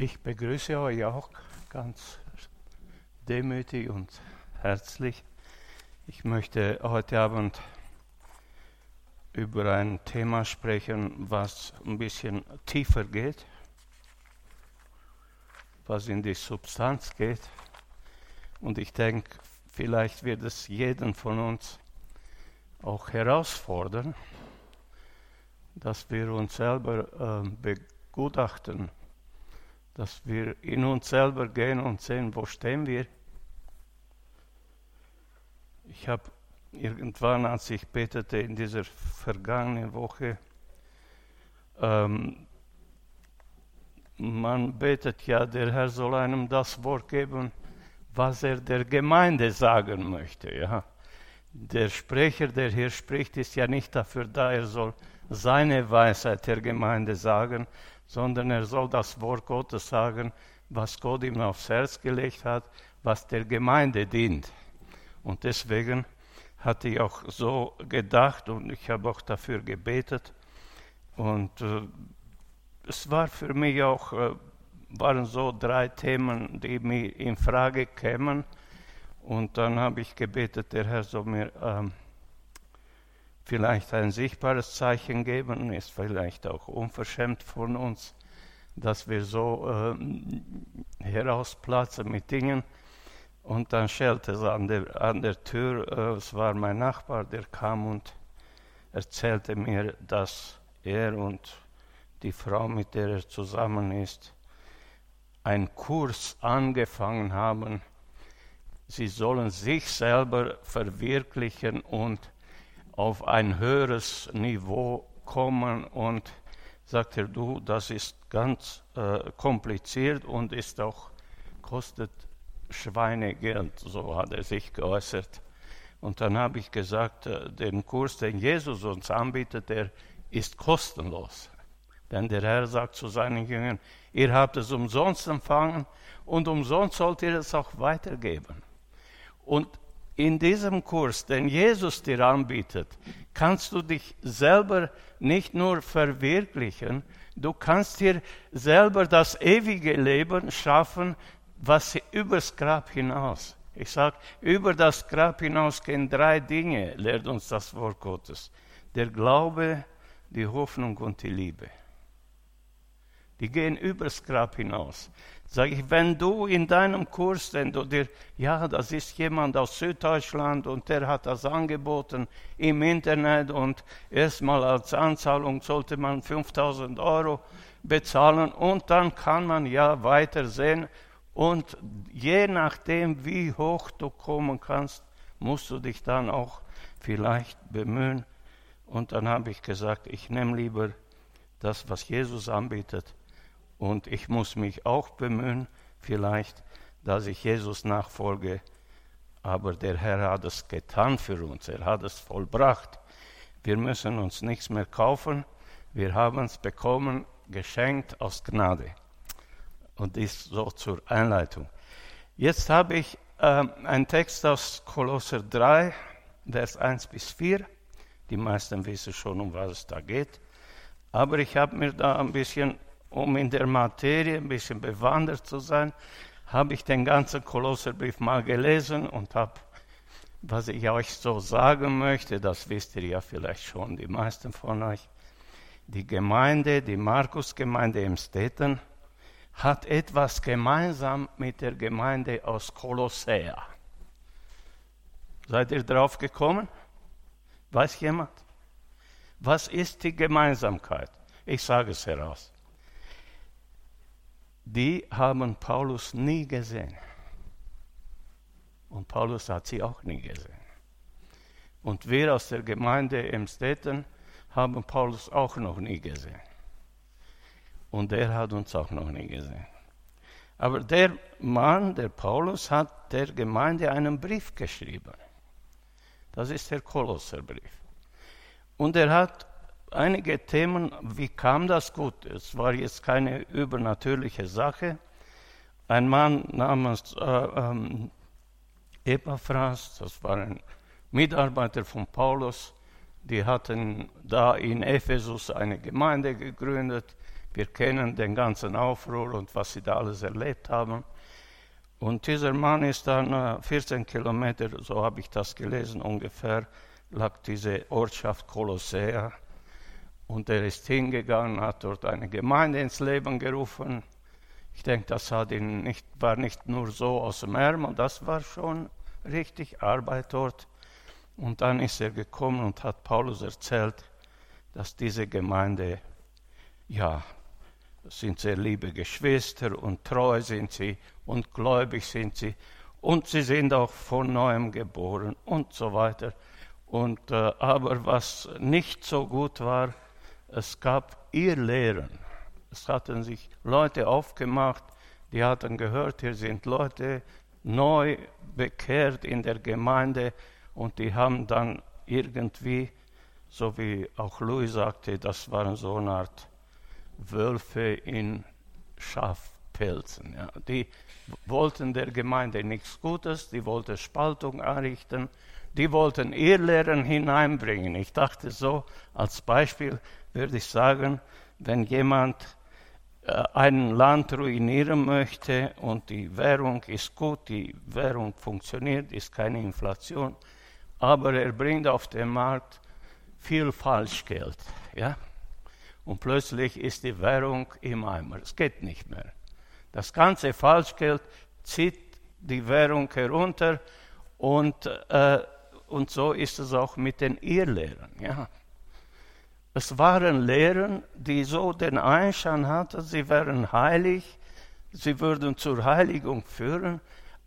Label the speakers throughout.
Speaker 1: Ich begrüße euch auch ganz demütig und herzlich. Ich möchte heute Abend über ein Thema sprechen, was ein bisschen tiefer geht, was in die Substanz geht. Und ich denke, vielleicht wird es jeden von uns auch herausfordern, dass wir uns selber äh, begutachten dass wir in uns selber gehen und sehen, wo stehen wir. Ich habe irgendwann, als ich betete in dieser vergangenen Woche, ähm, man betet ja, der Herr soll einem das Wort geben, was er der Gemeinde sagen möchte. Ja. Der Sprecher, der hier spricht, ist ja nicht dafür da, er soll seine Weisheit der Gemeinde sagen, sondern er soll das Wort Gottes sagen, was Gott ihm aufs Herz gelegt hat, was der Gemeinde dient. Und deswegen hatte ich auch so gedacht und ich habe auch dafür gebetet. Und äh, es war für mich auch, äh, waren so drei Themen, die mir in Frage kämen. Und dann habe ich gebetet, der Herr soll mir äh, vielleicht ein sichtbares Zeichen geben, ist vielleicht auch unverschämt von uns, dass wir so äh, herausplatzen mit Dingen. Und dann schellte es an der, an der Tür, äh, es war mein Nachbar, der kam und erzählte mir, dass er und die Frau, mit der er zusammen ist, einen Kurs angefangen haben. Sie sollen sich selber verwirklichen und auf ein höheres Niveau kommen und sagt er, du, das ist ganz äh, kompliziert und ist auch, kostet Schweinegeld, so hat er sich geäußert. Und dann habe ich gesagt, äh, den Kurs, den Jesus uns anbietet, der ist kostenlos. Denn der Herr sagt zu seinen Jüngern, ihr habt es umsonst empfangen und umsonst sollt ihr es auch weitergeben. Und in diesem Kurs, den Jesus dir anbietet, kannst du dich selber nicht nur verwirklichen, du kannst dir selber das ewige Leben schaffen, was übers Grab hinaus. Ich sage, über das Grab hinaus gehen drei Dinge, lehrt uns das Wort Gottes. Der Glaube, die Hoffnung und die Liebe. Die gehen übers Grab hinaus. Sag ich, wenn du in deinem Kurs, wenn du dir, ja, das ist jemand aus Süddeutschland und der hat das angeboten im Internet und erstmal als Anzahlung sollte man 5000 Euro bezahlen und dann kann man ja weiter sehen und je nachdem, wie hoch du kommen kannst, musst du dich dann auch vielleicht bemühen. Und dann habe ich gesagt, ich nehme lieber das, was Jesus anbietet und ich muss mich auch bemühen, vielleicht, dass ich Jesus nachfolge. Aber der Herr hat es getan für uns, er hat es vollbracht. Wir müssen uns nichts mehr kaufen, wir haben es bekommen, geschenkt aus Gnade. Und dies so zur Einleitung. Jetzt habe ich äh, einen Text aus Kolosser 3, Vers 1 bis 4. Die meisten wissen schon, um was es da geht. Aber ich habe mir da ein bisschen um in der Materie ein bisschen bewandert zu sein, habe ich den ganzen Kolosserbrief mal gelesen und habe, was ich euch so sagen möchte, das wisst ihr ja vielleicht schon, die meisten von euch, die Gemeinde, die Markusgemeinde im Städten, hat etwas gemeinsam mit der Gemeinde aus Kolossea. Seid ihr drauf gekommen? Weiß jemand? Was ist die Gemeinsamkeit? Ich sage es heraus die haben Paulus nie gesehen. Und Paulus hat sie auch nie gesehen. Und wir aus der Gemeinde im Städten haben Paulus auch noch nie gesehen. Und er hat uns auch noch nie gesehen. Aber der Mann, der Paulus, hat der Gemeinde einen Brief geschrieben. Das ist der Kolosserbrief. Und er hat einige Themen, wie kam das gut? Es war jetzt keine übernatürliche Sache. Ein Mann namens äh, ähm, Epaphras, das war ein Mitarbeiter von Paulus, die hatten da in Ephesus eine Gemeinde gegründet. Wir kennen den ganzen Aufruhr und was sie da alles erlebt haben. Und dieser Mann ist dann 14 äh, Kilometer, so habe ich das gelesen ungefähr, lag diese Ortschaft Kolossea. Und er ist hingegangen, hat dort eine Gemeinde ins Leben gerufen. Ich denke, das nicht, war nicht nur so aus dem Ärmel, das war schon richtig Arbeit dort. Und dann ist er gekommen und hat Paulus erzählt, dass diese Gemeinde, ja, sind sehr liebe Geschwister und treu sind sie und gläubig sind sie und sie sind auch von neuem geboren und so weiter. Und, äh, aber was nicht so gut war, es gab ihr Lehren. Es hatten sich Leute aufgemacht, die hatten gehört, hier sind Leute neu bekehrt in der Gemeinde und die haben dann irgendwie, so wie auch Louis sagte, das waren so eine Art Wölfe in Schafpelzen. Ja. Die wollten der Gemeinde nichts Gutes, die wollten Spaltung anrichten, die wollten Irrlehren hineinbringen. Ich dachte so, als Beispiel würde ich sagen, wenn jemand äh, ein Land ruinieren möchte und die Währung ist gut, die Währung funktioniert, ist keine Inflation, aber er bringt auf den Markt viel Falschgeld. Ja? Und plötzlich ist die Währung im Eimer. Es geht nicht mehr. Das ganze Falschgeld zieht die Währung herunter und, äh, und so ist es auch mit den Irrlehren. Ja? Es waren Lehren, die so den Einschein hatten, sie wären heilig, sie würden zur Heiligung führen,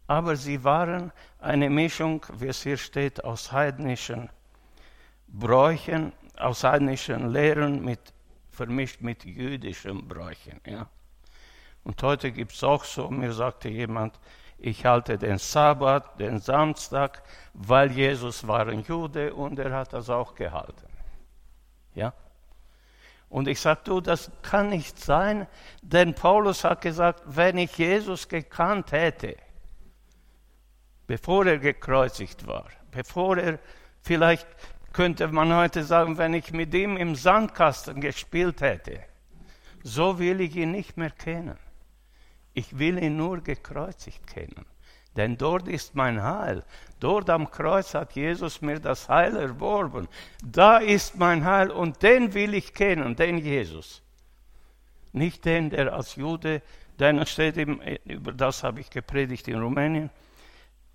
Speaker 1: aber sie waren eine Mischung, wie es hier steht, aus heidnischen Bräuchen, aus heidnischen Lehren mit, vermischt mit jüdischen Bräuchen. Ja. Und heute gibt es auch so, mir sagte jemand, ich halte den Sabbat, den Samstag, weil Jesus war ein Jude und er hat das auch gehalten. Ja? Und ich sage, du, das kann nicht sein, denn Paulus hat gesagt, wenn ich Jesus gekannt hätte, bevor er gekreuzigt war, bevor er, vielleicht könnte man heute sagen, wenn ich mit ihm im Sandkasten gespielt hätte, so will ich ihn nicht mehr kennen. Ich will ihn nur gekreuzigt kennen. Denn dort ist mein Heil. Dort am Kreuz hat Jesus mir das Heil erworben. Da ist mein Heil und den will ich kennen, den Jesus. Nicht den, der als Jude, denn steht im, über das habe ich gepredigt in Rumänien,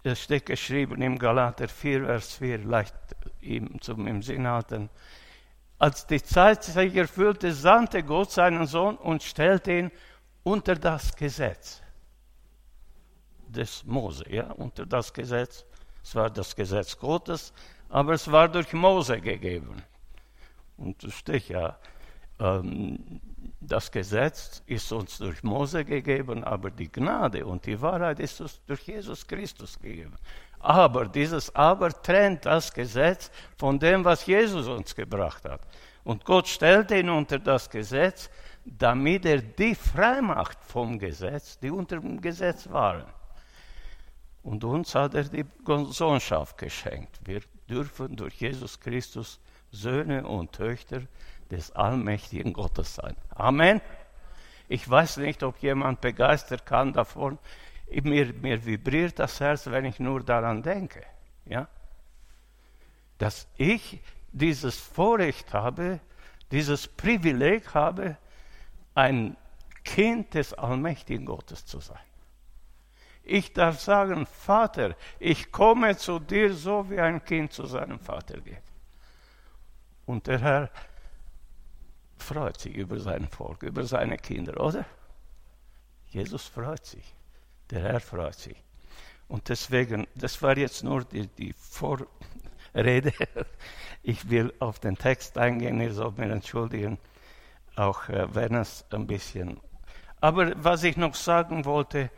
Speaker 1: es steht geschrieben im Galater 4, Vers 4, leicht ihm zum im Sinn halten. Als die Zeit sich erfüllte, sandte Gott seinen Sohn und stellte ihn unter das Gesetz des Mose, ja, unter das Gesetz. Es war das Gesetz Gottes, aber es war durch Mose gegeben. Und es steht ja, ähm, das Gesetz ist uns durch Mose gegeben, aber die Gnade und die Wahrheit ist uns durch Jesus Christus gegeben. Aber dieses Aber trennt das Gesetz von dem, was Jesus uns gebracht hat. Und Gott stellte ihn unter das Gesetz, damit er die frei macht vom Gesetz, die unter dem Gesetz waren. Und uns hat er die Sohnschaft geschenkt. Wir dürfen durch Jesus Christus Söhne und Töchter des allmächtigen Gottes sein. Amen. Ich weiß nicht, ob jemand begeistert kann davon. Mir, mir vibriert das Herz, wenn ich nur daran denke. Ja? Dass ich dieses Vorrecht habe, dieses Privileg habe, ein Kind des allmächtigen Gottes zu sein. Ich darf sagen, Vater, ich komme zu dir so, wie ein Kind zu seinem Vater geht. Und der Herr freut sich über sein Volk, über seine Kinder, oder? Jesus freut sich, der Herr freut sich. Und deswegen, das war jetzt nur die, die Vorrede. Ich will auf den Text eingehen, ihr sollt mir entschuldigen, auch äh, wenn es ein bisschen. Aber was ich noch sagen wollte,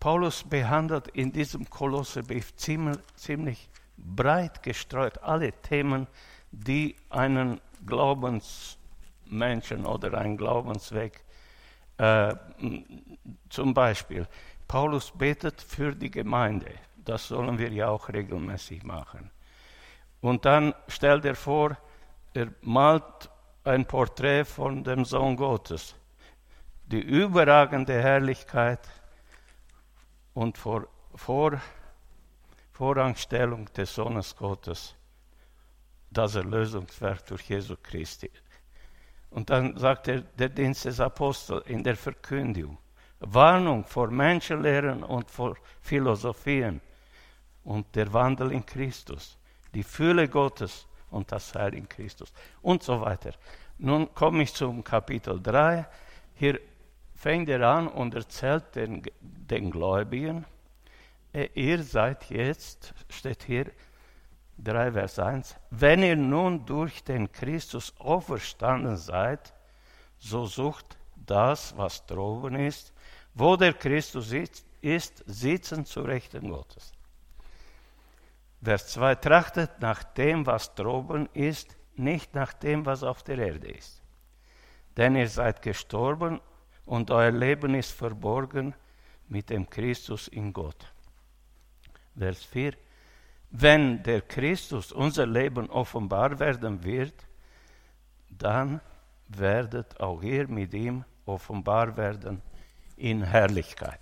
Speaker 1: Paulus behandelt in diesem Kolosserbrief ziemlich, breit gestreut alle Themen, die einen Glaubensmenschen oder einen Glaubensweg äh, zum Beispiel, Paulus betet für die Gemeinde. Das sollen wir ja auch regelmäßig machen. Und dann stellt er vor, er malt ein Porträt von dem Sohn Gottes. die überragende Herrlichkeit und vor, vor, Vorrangstellung des Sohnes Gottes, das Erlösungswerk durch Jesu Christi. Und dann sagt er, der Dienst des Apostels in der Verkündigung. Warnung vor Menschenlehren und vor Philosophien und der Wandel in Christus, die Fülle Gottes und das Heil in Christus und so weiter. Nun komme ich zum Kapitel 3. Hier fängt er an und erzählt den, den Gläubigen, äh, ihr seid jetzt, steht hier 3 Vers 1, wenn ihr nun durch den Christus auferstanden seid, so sucht das, was droben ist, wo der Christus ist, ist sitzen zu Rechten Gottes. Vers 2 trachtet nach dem, was droben ist, nicht nach dem, was auf der Erde ist. Denn ihr seid gestorben und euer Leben ist verborgen mit dem Christus in Gott. Vers 4. Wenn der Christus unser Leben offenbar werden wird, dann werdet auch ihr mit ihm offenbar werden in Herrlichkeit.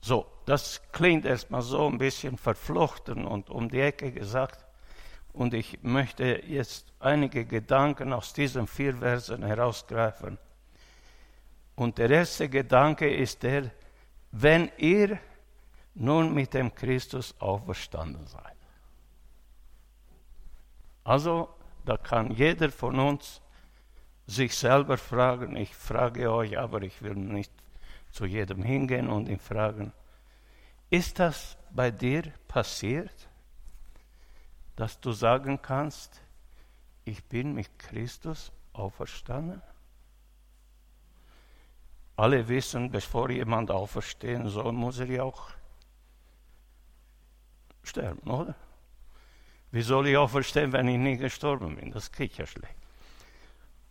Speaker 1: So, das klingt erstmal so ein bisschen verflochten und um die Ecke gesagt. Und ich möchte jetzt einige Gedanken aus diesen vier Versen herausgreifen. Und der erste Gedanke ist der, wenn ihr nun mit dem Christus auferstanden seid. Also, da kann jeder von uns sich selber fragen, ich frage euch, aber ich will nicht zu jedem hingehen und ihn fragen, ist das bei dir passiert, dass du sagen kannst, ich bin mit Christus auferstanden? Alle wissen, bevor jemand auferstehen soll, muss er ja auch sterben, oder? Wie soll ich auferstehen, wenn ich nie gestorben bin? Das geht ja schlecht.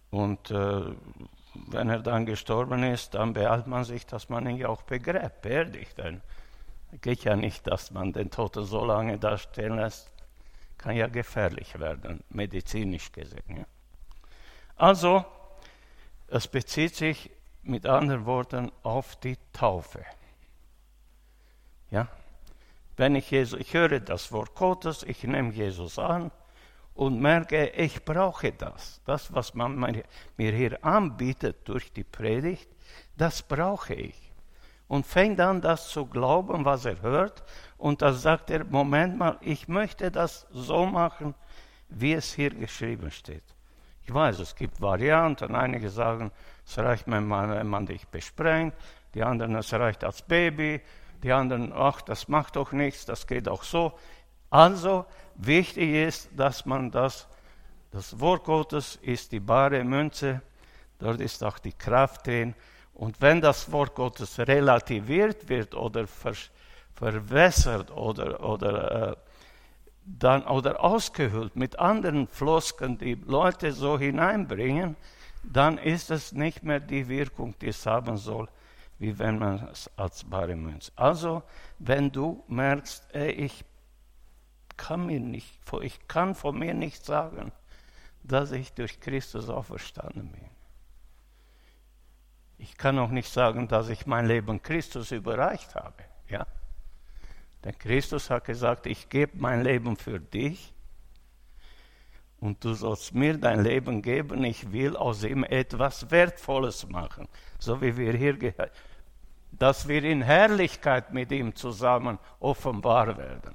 Speaker 1: Und äh, wenn er dann gestorben ist, dann beeilt man sich, dass man ihn auch begräbt, beerdigt. Denn geht ja nicht, dass man den Toten so lange da stehen lässt. Kann ja gefährlich werden, medizinisch gesehen. Ja. Also, es bezieht sich mit anderen Worten auf die Taufe. Ja? Wenn ich Jesus, ich höre das Wort Gottes, ich nehme Jesus an, und merke, ich brauche das. Das, was man mir hier anbietet durch die Predigt, das brauche ich. Und fängt an, das zu glauben, was er hört. Und da sagt er, Moment mal, ich möchte das so machen, wie es hier geschrieben steht. Ich weiß, es gibt Varianten. Einige sagen, es reicht, wenn man, wenn man dich besprengt. Die anderen, es reicht als Baby. Die anderen, ach, das macht doch nichts, das geht auch so. Also wichtig ist, dass man das, das Wort Gottes ist die bare Münze, dort ist auch die Kraft drin. Und wenn das Wort Gottes relativiert wird oder ver, verwässert oder, oder, äh, dann, oder ausgehüllt mit anderen Flosken, die Leute so hineinbringen, dann ist es nicht mehr die Wirkung, die es haben soll, wie wenn man es als bare Münze. Also, wenn du merkst, ey, ich kann mir nicht, ich kann von mir nicht sagen, dass ich durch Christus auferstanden bin. Ich kann auch nicht sagen, dass ich mein Leben Christus überreicht habe. Ja? Denn Christus hat gesagt, ich gebe mein Leben für dich und du sollst mir dein Leben geben. Ich will aus ihm etwas Wertvolles machen. So wie wir hier gehört, dass wir in Herrlichkeit mit ihm zusammen offenbar werden.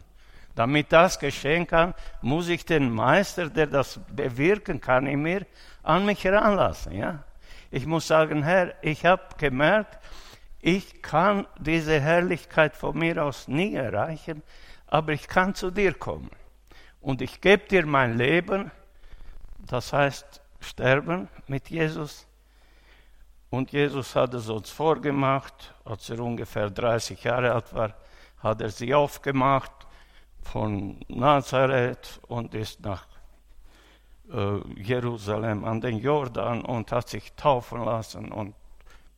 Speaker 1: Damit das geschehen kann, muss ich den Meister, der das bewirken kann in mir, an mich heranlassen. Ja? Ich muss sagen, Herr, ich habe gemerkt, ich kann diese Herrlichkeit von mir aus nie erreichen, aber ich kann zu dir kommen. Und ich gebe dir mein Leben, das heißt sterben mit Jesus. Und Jesus hat es uns vorgemacht, als er ungefähr 30 Jahre alt war, hat er sie aufgemacht von Nazareth und ist nach Jerusalem an den Jordan und hat sich taufen lassen und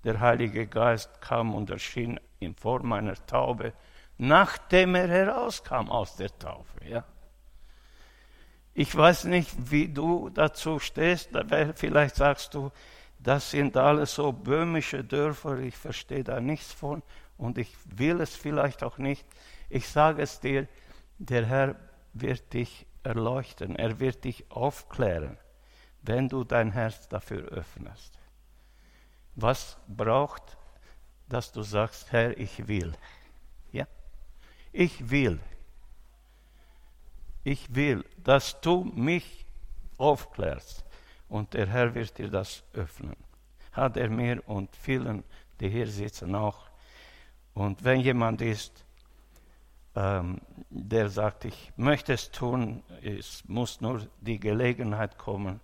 Speaker 1: der Heilige Geist kam und erschien in Form einer Taube, nachdem er herauskam aus der Taufe. Ja. Ich weiß nicht, wie du dazu stehst, vielleicht sagst du, das sind alles so böhmische Dörfer, ich verstehe da nichts von und ich will es vielleicht auch nicht. Ich sage es dir, der Herr wird dich erleuchten, er wird dich aufklären, wenn du dein Herz dafür öffnest. Was braucht, dass du sagst, Herr, ich will. Ja? Ich will. Ich will, dass du mich aufklärst und der Herr wird dir das öffnen. Hat er mir und vielen, die hier sitzen, auch. Und wenn jemand ist, ähm, der sagt, ich möchte es tun, es muss nur die Gelegenheit kommen,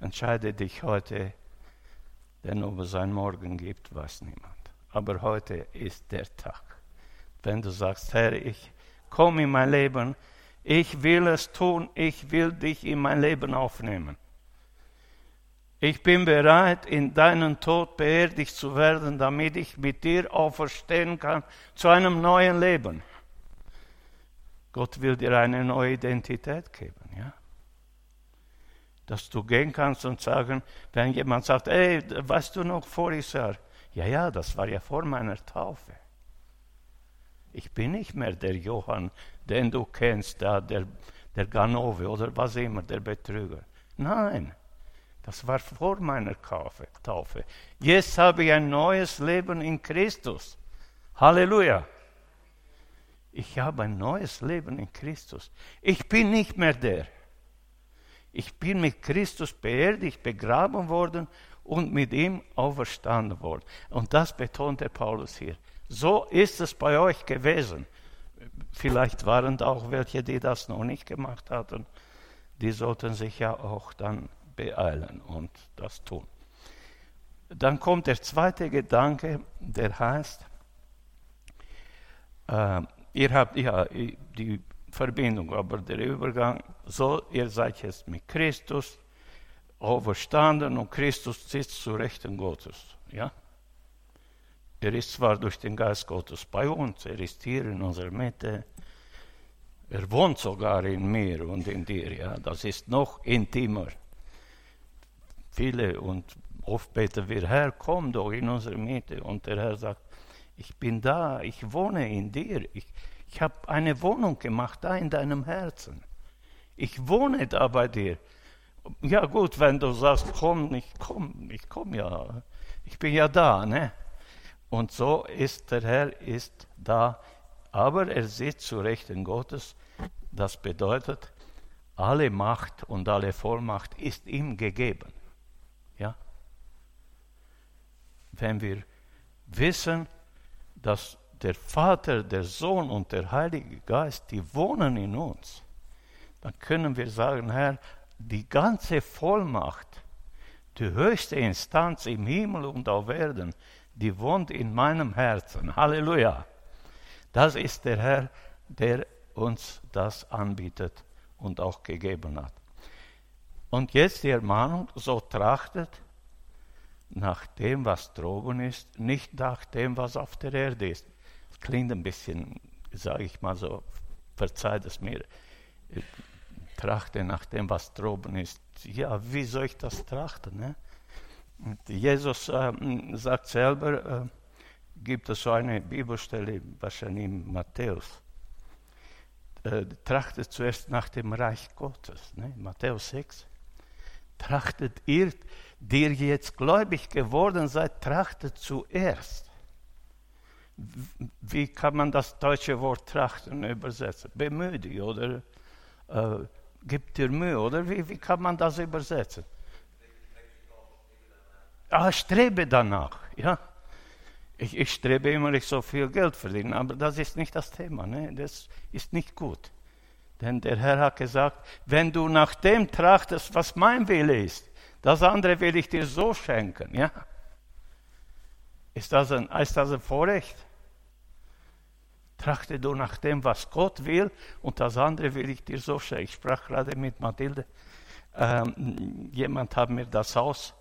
Speaker 1: entscheide dich heute, denn ob es einen Morgen gibt, weiß niemand. Aber heute ist der Tag. Wenn du sagst, Herr, ich komme in mein Leben, ich will es tun, ich will dich in mein Leben aufnehmen. Ich bin bereit, in deinen Tod beerdigt zu werden, damit ich mit dir auferstehen kann zu einem neuen Leben. Gott will dir eine neue Identität geben, ja? Dass du gehen kannst und sagen, wenn jemand sagt, ey, weißt du noch voriges Jahr? Ja, ja, das war ja vor meiner Taufe. Ich bin nicht mehr der Johann, den du kennst, da, der, der Ganove oder was immer, der Betrüger. Nein, das war vor meiner Taufe. Jetzt habe ich ein neues Leben in Christus. Halleluja. Ich habe ein neues Leben in Christus. Ich bin nicht mehr der. Ich bin mit Christus beerdigt, begraben worden und mit ihm auferstanden worden. Und das betont der Paulus hier. So ist es bei euch gewesen. Vielleicht waren da auch welche, die das noch nicht gemacht hatten. Die sollten sich ja auch dann beeilen und das tun. Dann kommt der zweite Gedanke, der heißt, äh, ihr habt ja die Verbindung, aber der Übergang, so ihr seid jetzt mit Christus auferstanden und Christus sitzt zu Rechten Gottes. Ja? Er ist zwar durch den Geist Gottes bei uns, er ist hier in unserer Mitte, er wohnt sogar in mir und in dir, ja, das ist noch intimer. Viele und oft beten wir, Herr, komm doch in unsere Mitte. Und der Herr sagt, ich bin da, ich wohne in dir, ich, ich habe eine Wohnung gemacht da in deinem Herzen. Ich wohne da bei dir. Ja gut, wenn du sagst, komm, ich komm, ich komm ja, ich bin ja da, ne? Und so ist der Herr ist da, aber er sitzt zu Rechten Gottes. Das bedeutet, alle Macht und alle Vollmacht ist ihm gegeben. Ja? Wenn wir wissen, dass der Vater, der Sohn und der Heilige Geist, die wohnen in uns, dann können wir sagen, Herr, die ganze Vollmacht, die höchste Instanz im Himmel und auf Erden, die wohnt in meinem Herzen. Halleluja. Das ist der Herr, der uns das anbietet und auch gegeben hat. Und jetzt die Ermahnung, so trachtet nach dem, was droben ist, nicht nach dem, was auf der Erde ist. Das klingt ein bisschen, sage ich mal so, verzeiht es mir, trachte nach dem, was droben ist. Ja, wie soll ich das trachten? Ne? Jesus äh, sagt selber, äh, gibt es so eine Bibelstelle, wahrscheinlich in Matthäus, äh, trachtet zuerst nach dem Reich Gottes, ne? Matthäus 6. Trachtet ihr, die ihr jetzt gläubig geworden seid, trachtet zuerst. Wie kann man das deutsche Wort trachten übersetzen? Bemühe oder äh, gib dir Mühe, oder wie, wie kann man das übersetzen? Ah, strebe danach, ja. Ich, ich strebe immer nicht so viel Geld verdienen, aber das ist nicht das Thema, ne? das ist nicht gut. Denn der Herr hat gesagt, wenn du nach dem trachtest, was mein Wille ist, das andere will ich dir so schenken, ja. Ist das ein, ist das ein Vorrecht? Trachte du nach dem, was Gott will, und das andere will ich dir so schenken. Ich sprach gerade mit Mathilde. Ähm, jemand hat mir das Haus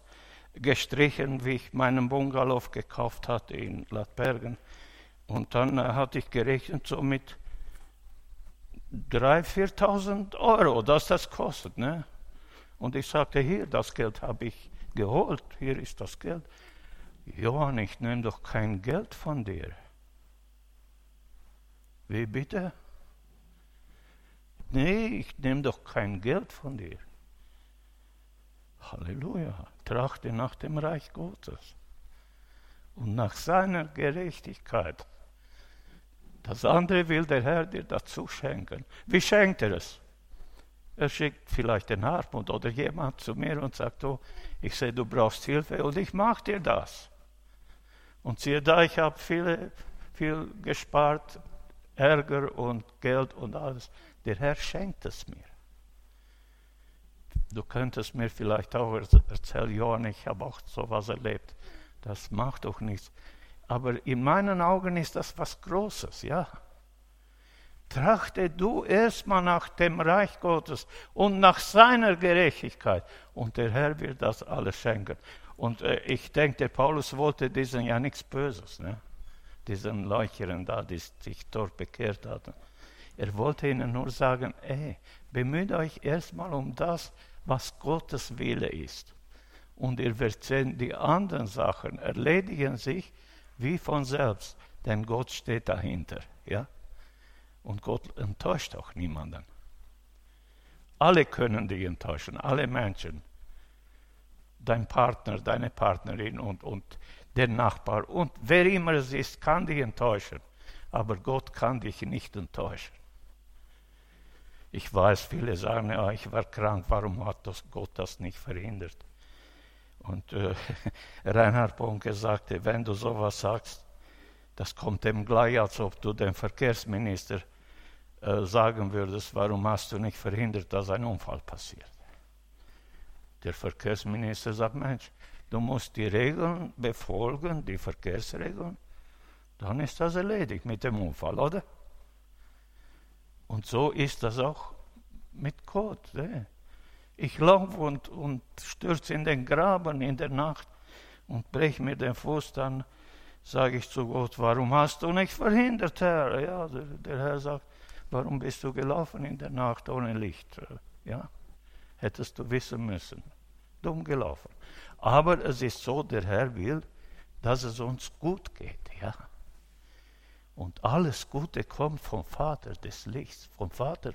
Speaker 1: gestrichen, wie ich meinen Bungalow gekauft hatte in Latbergen. Und dann äh, hatte ich gerechnet so mit 3.000, 4.000 Euro, dass das kostet. Ne? Und ich sagte, hier, das Geld habe ich geholt, hier ist das Geld. Johann, ich nehme doch kein Geld von dir. Wie bitte? Nee, ich nehme doch kein Geld von dir. Halleluja. Trachte nach dem Reich Gottes und nach seiner Gerechtigkeit. Das andere will der Herr dir dazu schenken. Wie schenkt er es? Er schickt vielleicht den Hartmut oder jemand zu mir und sagt, oh, ich sehe, du brauchst Hilfe und ich mache dir das. Und siehe da, ich habe viel, viel gespart, Ärger und Geld und alles. Der Herr schenkt es mir. Du könntest mir vielleicht auch erzählen, Johann, ich habe auch sowas erlebt. Das macht doch nichts. Aber in meinen Augen ist das was Großes, ja. Trachte du erstmal nach dem Reich Gottes und nach seiner Gerechtigkeit und der Herr wird das alles schenken. Und äh, ich denke, der Paulus wollte diesen ja nichts Böses, ne? diesen Leuchern da, die sich dort bekehrt hatten. Er wollte ihnen nur sagen, ey, bemüht euch erstmal um das, was Gottes Wille ist. Und ihr werdet sehen, die anderen Sachen erledigen sich wie von selbst, denn Gott steht dahinter. Ja? Und Gott enttäuscht auch niemanden. Alle können dich enttäuschen, alle Menschen. Dein Partner, deine Partnerin und, und der Nachbar und wer immer es ist, kann dich enttäuschen. Aber Gott kann dich nicht enttäuschen. Ich weiß, viele sagen, ja, ich war krank, warum hat das Gott das nicht verhindert? Und äh, Reinhard Bonke sagte, wenn du sowas sagst, das kommt dem gleich, als ob du dem Verkehrsminister äh, sagen würdest, warum hast du nicht verhindert, dass ein Unfall passiert. Der Verkehrsminister sagt, Mensch, du musst die Regeln befolgen, die Verkehrsregeln, dann ist das erledigt mit dem Unfall, oder? Und so ist das auch mit Gott. Ne? Ich laufe und, und stürze in den Graben in der Nacht und breche mir den Fuß, dann sage ich zu Gott, warum hast du nicht verhindert, Herr? Ja, der, der Herr sagt, Warum bist du gelaufen in der Nacht ohne Licht? Ja, hättest du wissen müssen. Dumm gelaufen. Aber es ist so, der Herr will, dass es uns gut geht. Ja. Und alles Gute kommt vom Vater des Lichts, vom Vater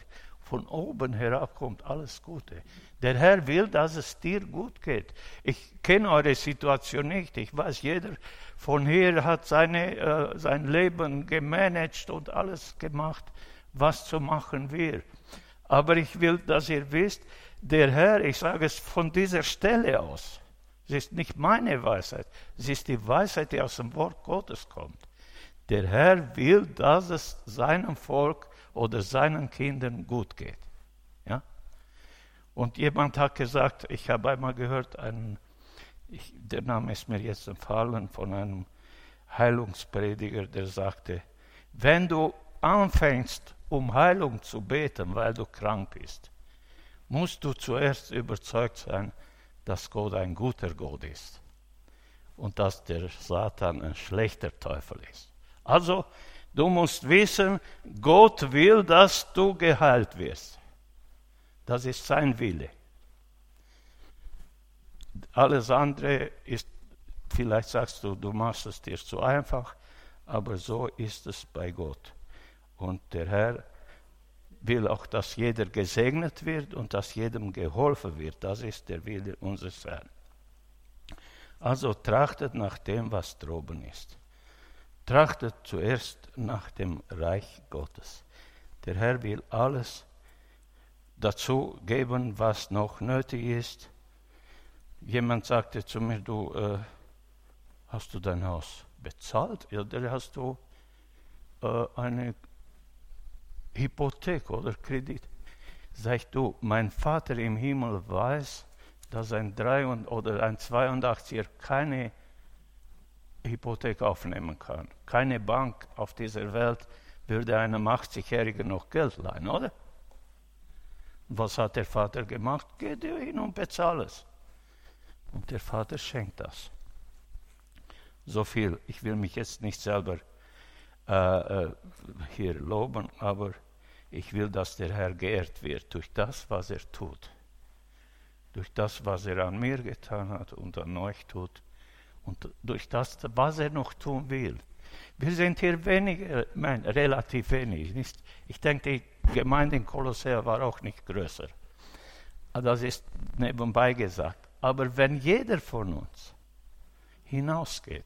Speaker 1: von oben herab kommt alles Gute. Der Herr will, dass es dir gut geht. Ich kenne eure Situation nicht. Ich weiß, jeder von hier hat seine, äh, sein Leben gemanagt und alles gemacht was zu machen wir. Aber ich will, dass ihr wisst, der Herr, ich sage es von dieser Stelle aus, es ist nicht meine Weisheit, es ist die Weisheit, die aus dem Wort Gottes kommt. Der Herr will, dass es seinem Volk oder seinen Kindern gut geht. Ja? Und jemand hat gesagt, ich habe einmal gehört, einen, ich, der Name ist mir jetzt entfallen, von einem Heilungsprediger, der sagte, wenn du anfängst, um Heilung zu beten, weil du krank bist, musst du zuerst überzeugt sein, dass Gott ein guter Gott ist und dass der Satan ein schlechter Teufel ist. Also, du musst wissen, Gott will, dass du geheilt wirst. Das ist sein Wille. Alles andere ist, vielleicht sagst du, du machst es dir zu einfach, aber so ist es bei Gott. Und der Herr will auch, dass jeder gesegnet wird und dass jedem geholfen wird. Das ist der Wille unseres Herrn. Also trachtet nach dem, was droben ist. Trachtet zuerst nach dem Reich Gottes. Der Herr will alles dazu geben, was noch nötig ist. Jemand sagte zu mir, du, äh, hast du dein Haus bezahlt oder hast du äh, eine Hypothek oder Kredit. Sag du, mein Vater im Himmel weiß, dass ein 3 oder ein 82er keine Hypothek aufnehmen kann. Keine Bank auf dieser Welt würde einem 80-Jährigen noch Geld leihen, oder? Was hat der Vater gemacht? Geh dir hin und bezahle es. Und der Vater schenkt das. So viel. Ich will mich jetzt nicht selber äh, äh, hier loben, aber ich will, dass der Herr geehrt wird durch das, was er tut. durch das, was er an mir getan hat und an euch tut und durch das, was er noch tun will. Wir sind hier weniger, nein, relativ wenig. Nicht? Ich denke, die Gemeinde in Kolossea war auch nicht größer. Das ist nebenbei gesagt. Aber wenn jeder von uns hinausgeht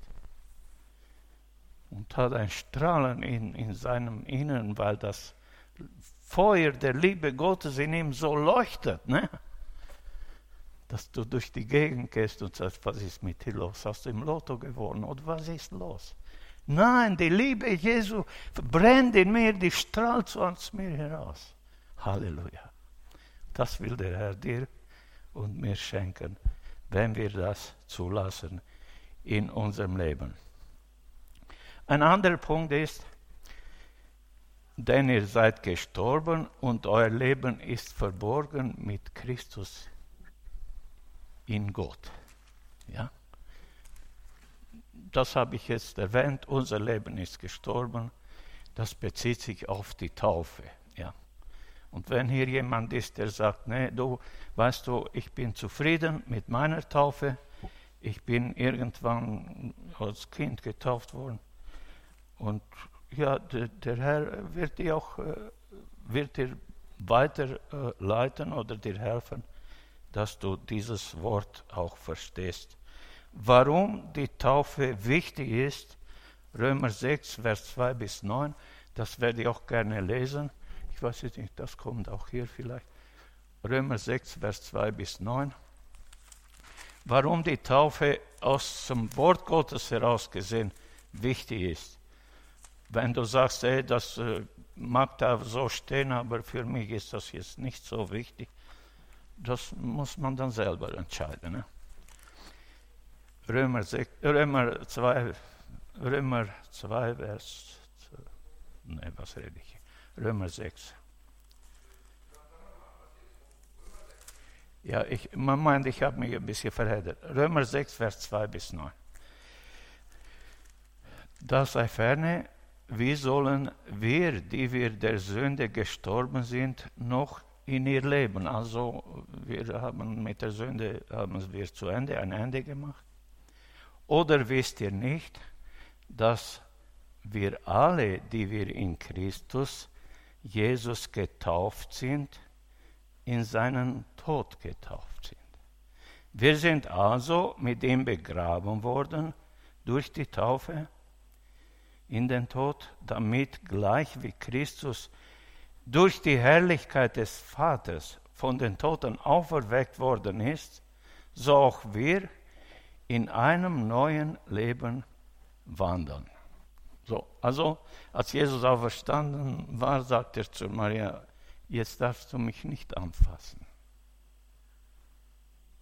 Speaker 1: und hat ein Strahlen in, in seinem Inneren, weil das Feuer der Liebe Gottes in ihm so leuchtet, ne? Dass du durch die Gegend gehst und sagst, was ist mit dir los? Hast du im Lotto gewonnen oder was ist los? Nein, die Liebe Jesu brennt in mir, die strahlt so aus mir heraus. Halleluja. Das will der Herr dir und mir schenken, wenn wir das zulassen in unserem Leben. Ein anderer Punkt ist, denn ihr seid gestorben und euer Leben ist verborgen mit Christus in Gott. Ja? Das habe ich jetzt erwähnt, unser Leben ist gestorben. Das bezieht sich auf die Taufe. Ja? Und wenn hier jemand ist, der sagt, nee, du, weißt du, ich bin zufrieden mit meiner Taufe, ich bin irgendwann als Kind getauft worden und ja, der, der Herr wird dir auch äh, wird dir weiterleiten oder dir helfen, dass du dieses Wort auch verstehst. Warum die Taufe wichtig ist, Römer 6, Vers 2 bis 9, das werde ich auch gerne lesen. Ich weiß nicht, das kommt auch hier vielleicht. Römer 6, Vers 2 bis 9. Warum die Taufe aus dem Wort Gottes heraus gesehen wichtig ist. Wenn du sagst, ey, das äh, mag da so stehen, aber für mich ist das jetzt nicht so wichtig, das muss man dann selber entscheiden. Ne? Römer, 6, Römer 2, Römer 2, Vers, ne, was rede ich? Römer 6. Ja, ich, man meint, ich habe mich ein bisschen verheddert. Römer 6, Vers 2 bis 9. Das sei ferne, wie sollen wir, die wir der Sünde gestorben sind, noch in ihr Leben? Also wir haben mit der Sünde haben wir zu Ende ein Ende gemacht. Oder wisst ihr nicht, dass wir alle, die wir in Christus Jesus getauft sind, in seinen Tod getauft sind? Wir sind also mit ihm begraben worden durch die Taufe in den Tod, damit gleich wie Christus durch die Herrlichkeit des Vaters von den Toten auferweckt worden ist, so auch wir in einem neuen Leben wandern. So, also als Jesus auferstanden war, sagt er zu Maria, jetzt darfst du mich nicht anfassen.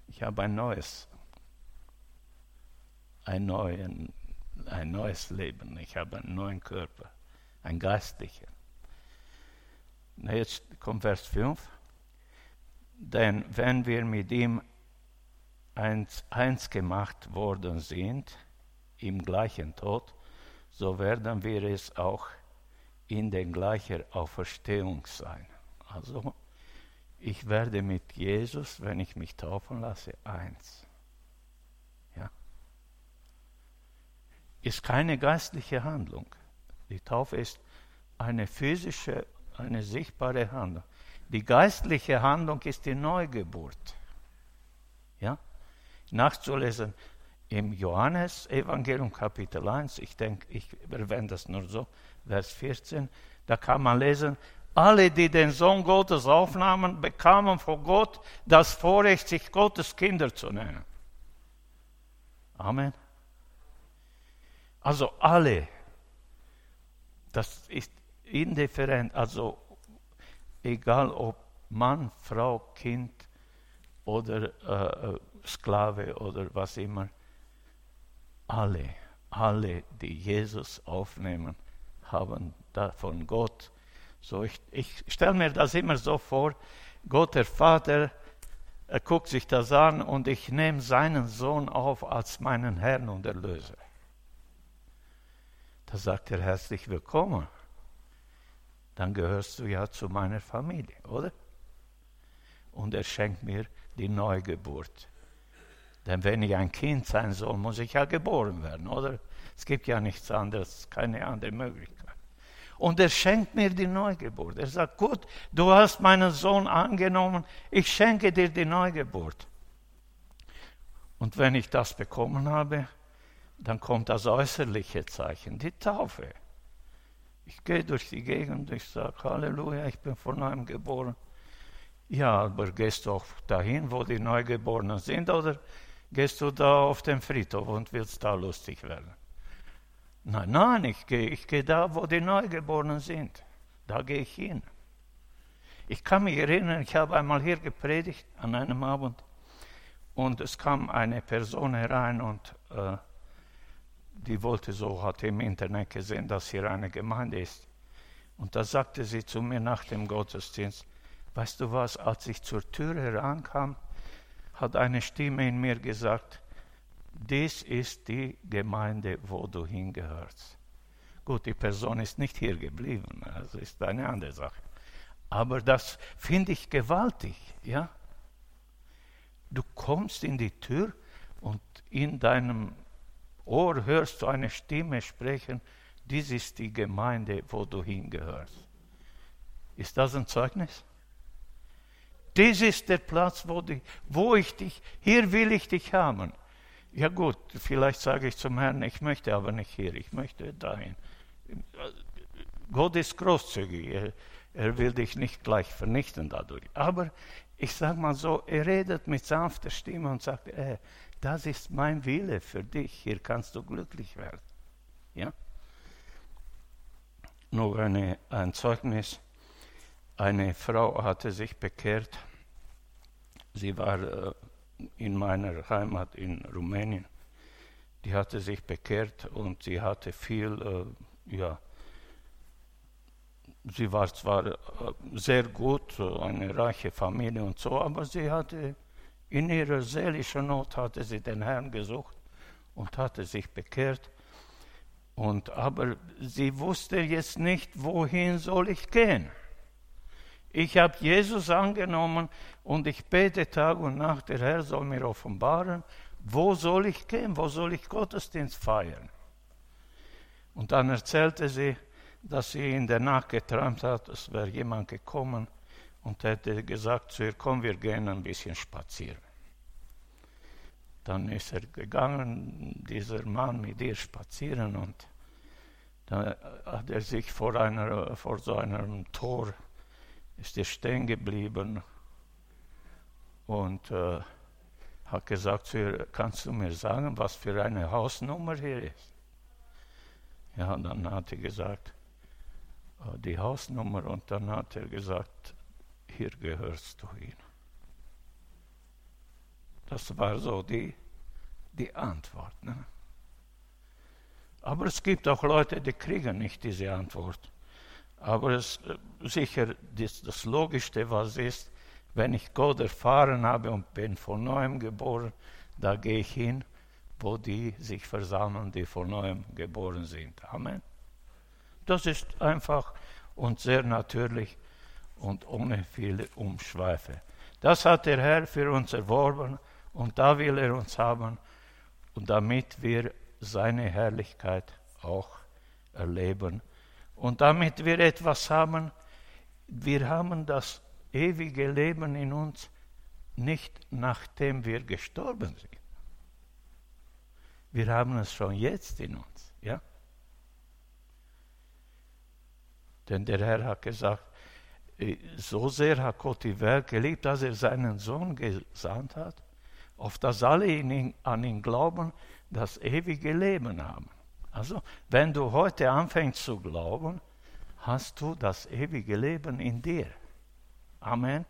Speaker 1: Ich habe ein neues, ein neuen ein neues Leben. Ich habe einen neuen Körper, ein Jetzt kommt Vers 5. Denn wenn wir mit ihm eins, eins gemacht worden sind, im gleichen Tod, so werden wir es auch in den gleichen Auferstehung sein. Also, ich werde mit Jesus, wenn ich mich taufen lasse, eins. ist keine geistliche Handlung. Die Taufe ist eine physische, eine sichtbare Handlung. Die geistliche Handlung ist die Neugeburt. Ja? Nachzulesen im Johannes-Evangelium Kapitel 1, ich denke, ich erwähne das nur so, Vers 14, da kann man lesen, alle, die den Sohn Gottes aufnahmen, bekamen von Gott das Vorrecht, sich Gottes Kinder zu nennen. Amen. Also alle. Das ist indifferent, also egal ob Mann, Frau, Kind oder äh, äh, Sklave oder was immer. Alle, alle, die Jesus aufnehmen, haben da von Gott. So ich, ich stelle mir das immer so vor, Gott der Vater er guckt sich das an und ich nehme seinen Sohn auf als meinen Herrn und Erlöser. Da sagt er herzlich willkommen. Dann gehörst du ja zu meiner Familie, oder? und er schenkt mir die Neugeburt. Denn wenn ich ein Kind sein soll, muss ich ja geboren werden, oder? Es gibt ja nichts anderes, keine andere Möglichkeit. Und er schenkt mir die Neugeburt. Er sagt, gut, du hast meinen Sohn angenommen, ich schenke dir die Neugeburt. Und wenn ich das bekommen habe, dann kommt das äußerliche Zeichen, die Taufe. Ich gehe durch die Gegend, ich sage, Halleluja, ich bin von neuem geboren. Ja, aber gehst du auch dahin, wo die Neugeborenen sind, oder gehst du da auf den Friedhof und willst da lustig werden? Nein, nein, ich gehe, ich gehe da, wo die Neugeborenen sind. Da gehe ich hin. Ich kann mich erinnern, ich habe einmal hier gepredigt an einem Abend und es kam eine Person herein und äh, die wollte so, hatte im Internet gesehen, dass hier eine Gemeinde ist. Und da sagte sie zu mir nach dem Gottesdienst, weißt du was, als ich zur Tür herankam, hat eine Stimme in mir gesagt, dies ist die Gemeinde, wo du hingehörst. Gut, die Person ist nicht hier geblieben, das ist eine andere Sache. Aber das finde ich gewaltig, ja. Du kommst in die Tür und in deinem Ohr hörst du eine Stimme sprechen, dies ist die Gemeinde, wo du hingehörst. Ist das ein Zeugnis? Dies ist der Platz, wo, die, wo ich dich, hier will ich dich haben. Ja gut, vielleicht sage ich zum Herrn, ich möchte aber nicht hier, ich möchte dahin. Gott ist großzügig, er, er will dich nicht gleich vernichten dadurch. Aber ich sage mal so, er redet mit sanfter Stimme und sagt, äh, das ist mein Wille für dich, hier kannst du glücklich werden. Ja? Nur eine, ein Zeugnis, eine Frau hatte sich bekehrt, sie war äh, in meiner Heimat in Rumänien. Die hatte sich bekehrt und sie hatte viel, äh, ja, sie war zwar äh, sehr gut, äh, eine reiche Familie und so, aber sie hatte in ihrer seelischen Not hatte sie den Herrn gesucht und hatte sich bekehrt. Und aber sie wusste jetzt nicht, wohin soll ich gehen. Ich habe Jesus angenommen und ich bete Tag und Nacht, der Herr soll mir offenbaren, wo soll ich gehen, wo soll ich Gottesdienst feiern. Und dann erzählte sie, dass sie in der Nacht geträumt hat, es wäre jemand gekommen und hätte gesagt zu ihr, komm, wir gehen ein bisschen spazieren. Dann ist er gegangen, dieser Mann mit ihr spazieren und dann hat er sich vor, einer, vor so einem Tor ist er stehen geblieben und äh, hat gesagt zu ihr, kannst du mir sagen, was für eine Hausnummer hier ist? Ja, dann hat er gesagt, äh, die Hausnummer und dann hat er gesagt, hier gehörst du hin. Das war so die, die Antwort. Ne? Aber es gibt auch Leute, die kriegen nicht diese Antwort. Aber es, äh, sicher das, das Logischste, was ist, wenn ich Gott erfahren habe und bin von neuem geboren, da gehe ich hin, wo die sich versammeln, die von neuem geboren sind. Amen. Das ist einfach und sehr natürlich und ohne viele Umschweife. Das hat der Herr für uns erworben und da will er uns haben und damit wir seine Herrlichkeit auch erleben und damit wir etwas haben, wir haben das ewige Leben in uns nicht nachdem wir gestorben sind. Wir haben es schon jetzt in uns, ja? Denn der Herr hat gesagt, so sehr hat Gott die Welt geliebt, dass er seinen Sohn gesandt hat, auf das alle ihn, an ihn glauben, das ewige Leben haben. Also, wenn du heute anfängst zu glauben, hast du das ewige Leben in dir. Amen.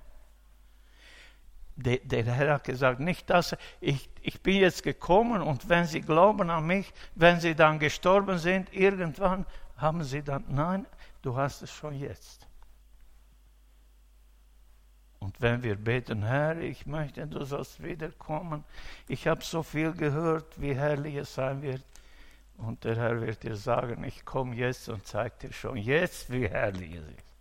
Speaker 1: Der, der Herr hat gesagt, nicht dass ich, ich bin jetzt gekommen und wenn sie glauben an mich, wenn sie dann gestorben sind, irgendwann haben sie dann, nein, du hast es schon jetzt. Und wenn wir beten, Herr, ich möchte, du sollst wiederkommen, ich habe so viel gehört, wie herrlich es sein wird, und der Herr wird dir sagen, ich komme jetzt und zeige dir schon jetzt, wie herrlich es ist.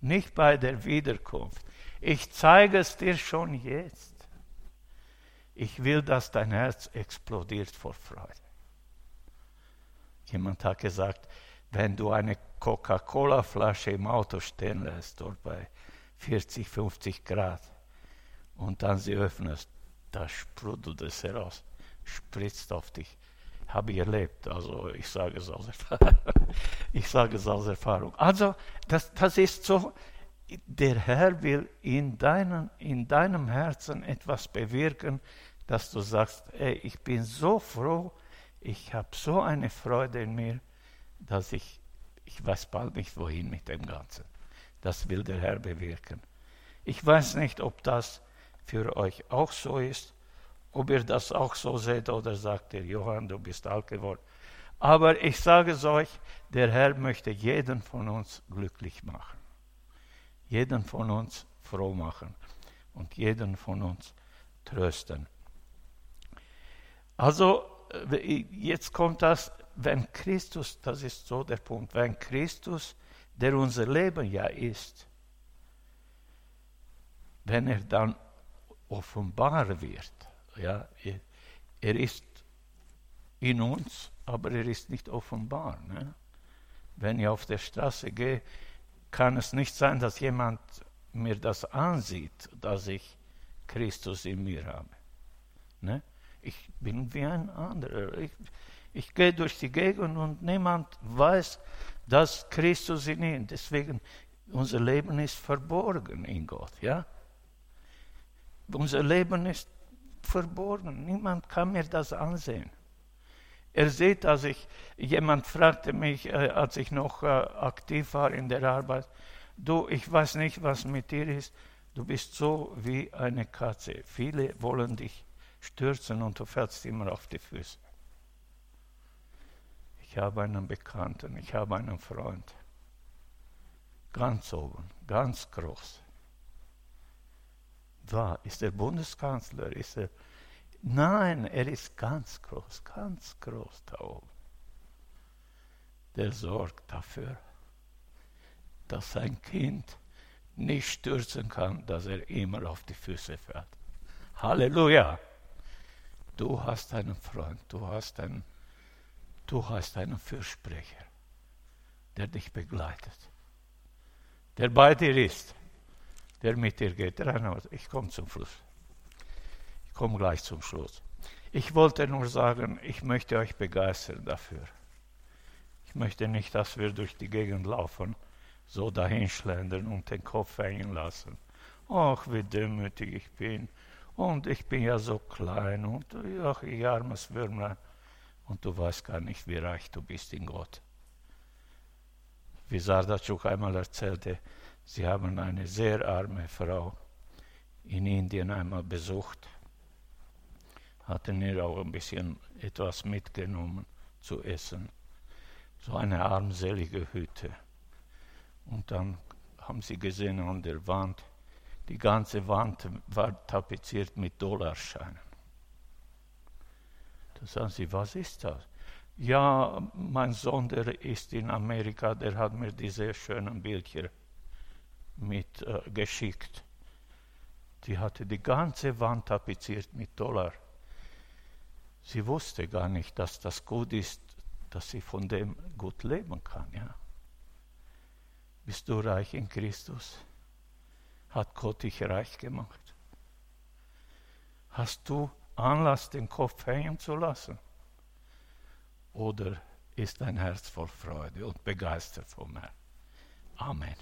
Speaker 1: nicht bei der Wiederkunft. Ich zeige es dir schon jetzt. Ich will, dass dein Herz explodiert vor Freude. Jemand hat gesagt, wenn du eine Coca-Cola-Flasche im Auto stehen lässt, dort bei 40, 50 Grad, und dann sie öffnest, da sprudelt es heraus, spritzt auf dich. Habe ich erlebt, also ich sage es aus Erfahrung. ich sage es aus Erfahrung. Also, das, das ist so, der Herr will in, deinen, in deinem Herzen etwas bewirken, dass du sagst, ey, ich bin so froh, ich habe so eine Freude in mir, dass ich, ich weiß bald nicht wohin mit dem Ganzen. Das will der Herr bewirken. Ich weiß nicht, ob das für euch auch so ist, ob ihr das auch so seht oder sagt ihr, Johann, du bist alt geworden. Aber ich sage es euch, der Herr möchte jeden von uns glücklich machen. Jeden von uns froh machen und jeden von uns trösten. Also äh, jetzt kommt das, wenn Christus, das ist so der Punkt, wenn Christus, der unser Leben ja ist, wenn er dann offenbar wird, ja, er, ist in uns, aber er ist nicht offenbar. Ne? Wenn ich auf der Straße gehe, kann es nicht sein, dass jemand mir das ansieht, dass ich Christus in mir habe. Ne? Ich bin wie ein anderer. Ich, ich gehe durch die Gegend und niemand weiß, dass Christus in ihm. Deswegen, unser Leben ist verborgen in Gott. Ja? Unser Leben ist verborgen. Niemand kann mir das ansehen. Er sieht, als ich, jemand fragte mich, äh, als ich noch äh, aktiv war in der Arbeit, du, ich weiß nicht, was mit dir ist, du bist so wie eine Katze. Viele wollen dich stürzen und du fällst immer auf die Füße. Ich habe einen Bekannten, ich habe einen Freund. Ganz oben, ganz groß. Da ist der Bundeskanzler, ist er. Nein, er ist ganz groß, ganz groß da oben. Der sorgt dafür, dass sein Kind nicht stürzen kann, dass er immer auf die Füße fährt. Halleluja! Du hast einen Freund, du hast einen, du hast einen Fürsprecher, der dich begleitet, der bei dir ist, der mit dir geht. Ich komme zum Schluss. Ich komme gleich zum Schluss. Ich wollte nur sagen, ich möchte euch begeistern dafür. Ich möchte nicht, dass wir durch die Gegend laufen, so dahinschlendern und den Kopf hängen lassen. Ach, wie demütig ich bin und ich bin ja so klein und ach, ich armes Würmlein. Und du weißt gar nicht, wie reich du bist in Gott. Wie Sardatschuk einmal erzählte, sie haben eine sehr arme Frau in Indien einmal besucht, hatten ihr auch ein bisschen etwas mitgenommen zu essen. So eine armselige Hütte. Und dann haben sie gesehen an der Wand, die ganze Wand war tapeziert mit Dollarscheinen. Da sagen sie, was ist das? Ja, mein Sohn, der ist in Amerika, der hat mir diese schönen Bildchen mit äh, geschickt. Die hatte die ganze Wand tapeziert mit Dollar. Sie wusste gar nicht, dass das gut ist, dass sie von dem gut leben kann. Ja. Bist du reich in Christus? hat Gott dich reich gemacht? Hast du Anlass, den Kopf hängen zu lassen? Oder ist dein Herz voll Freude und begeistert vom Herrn? Amen.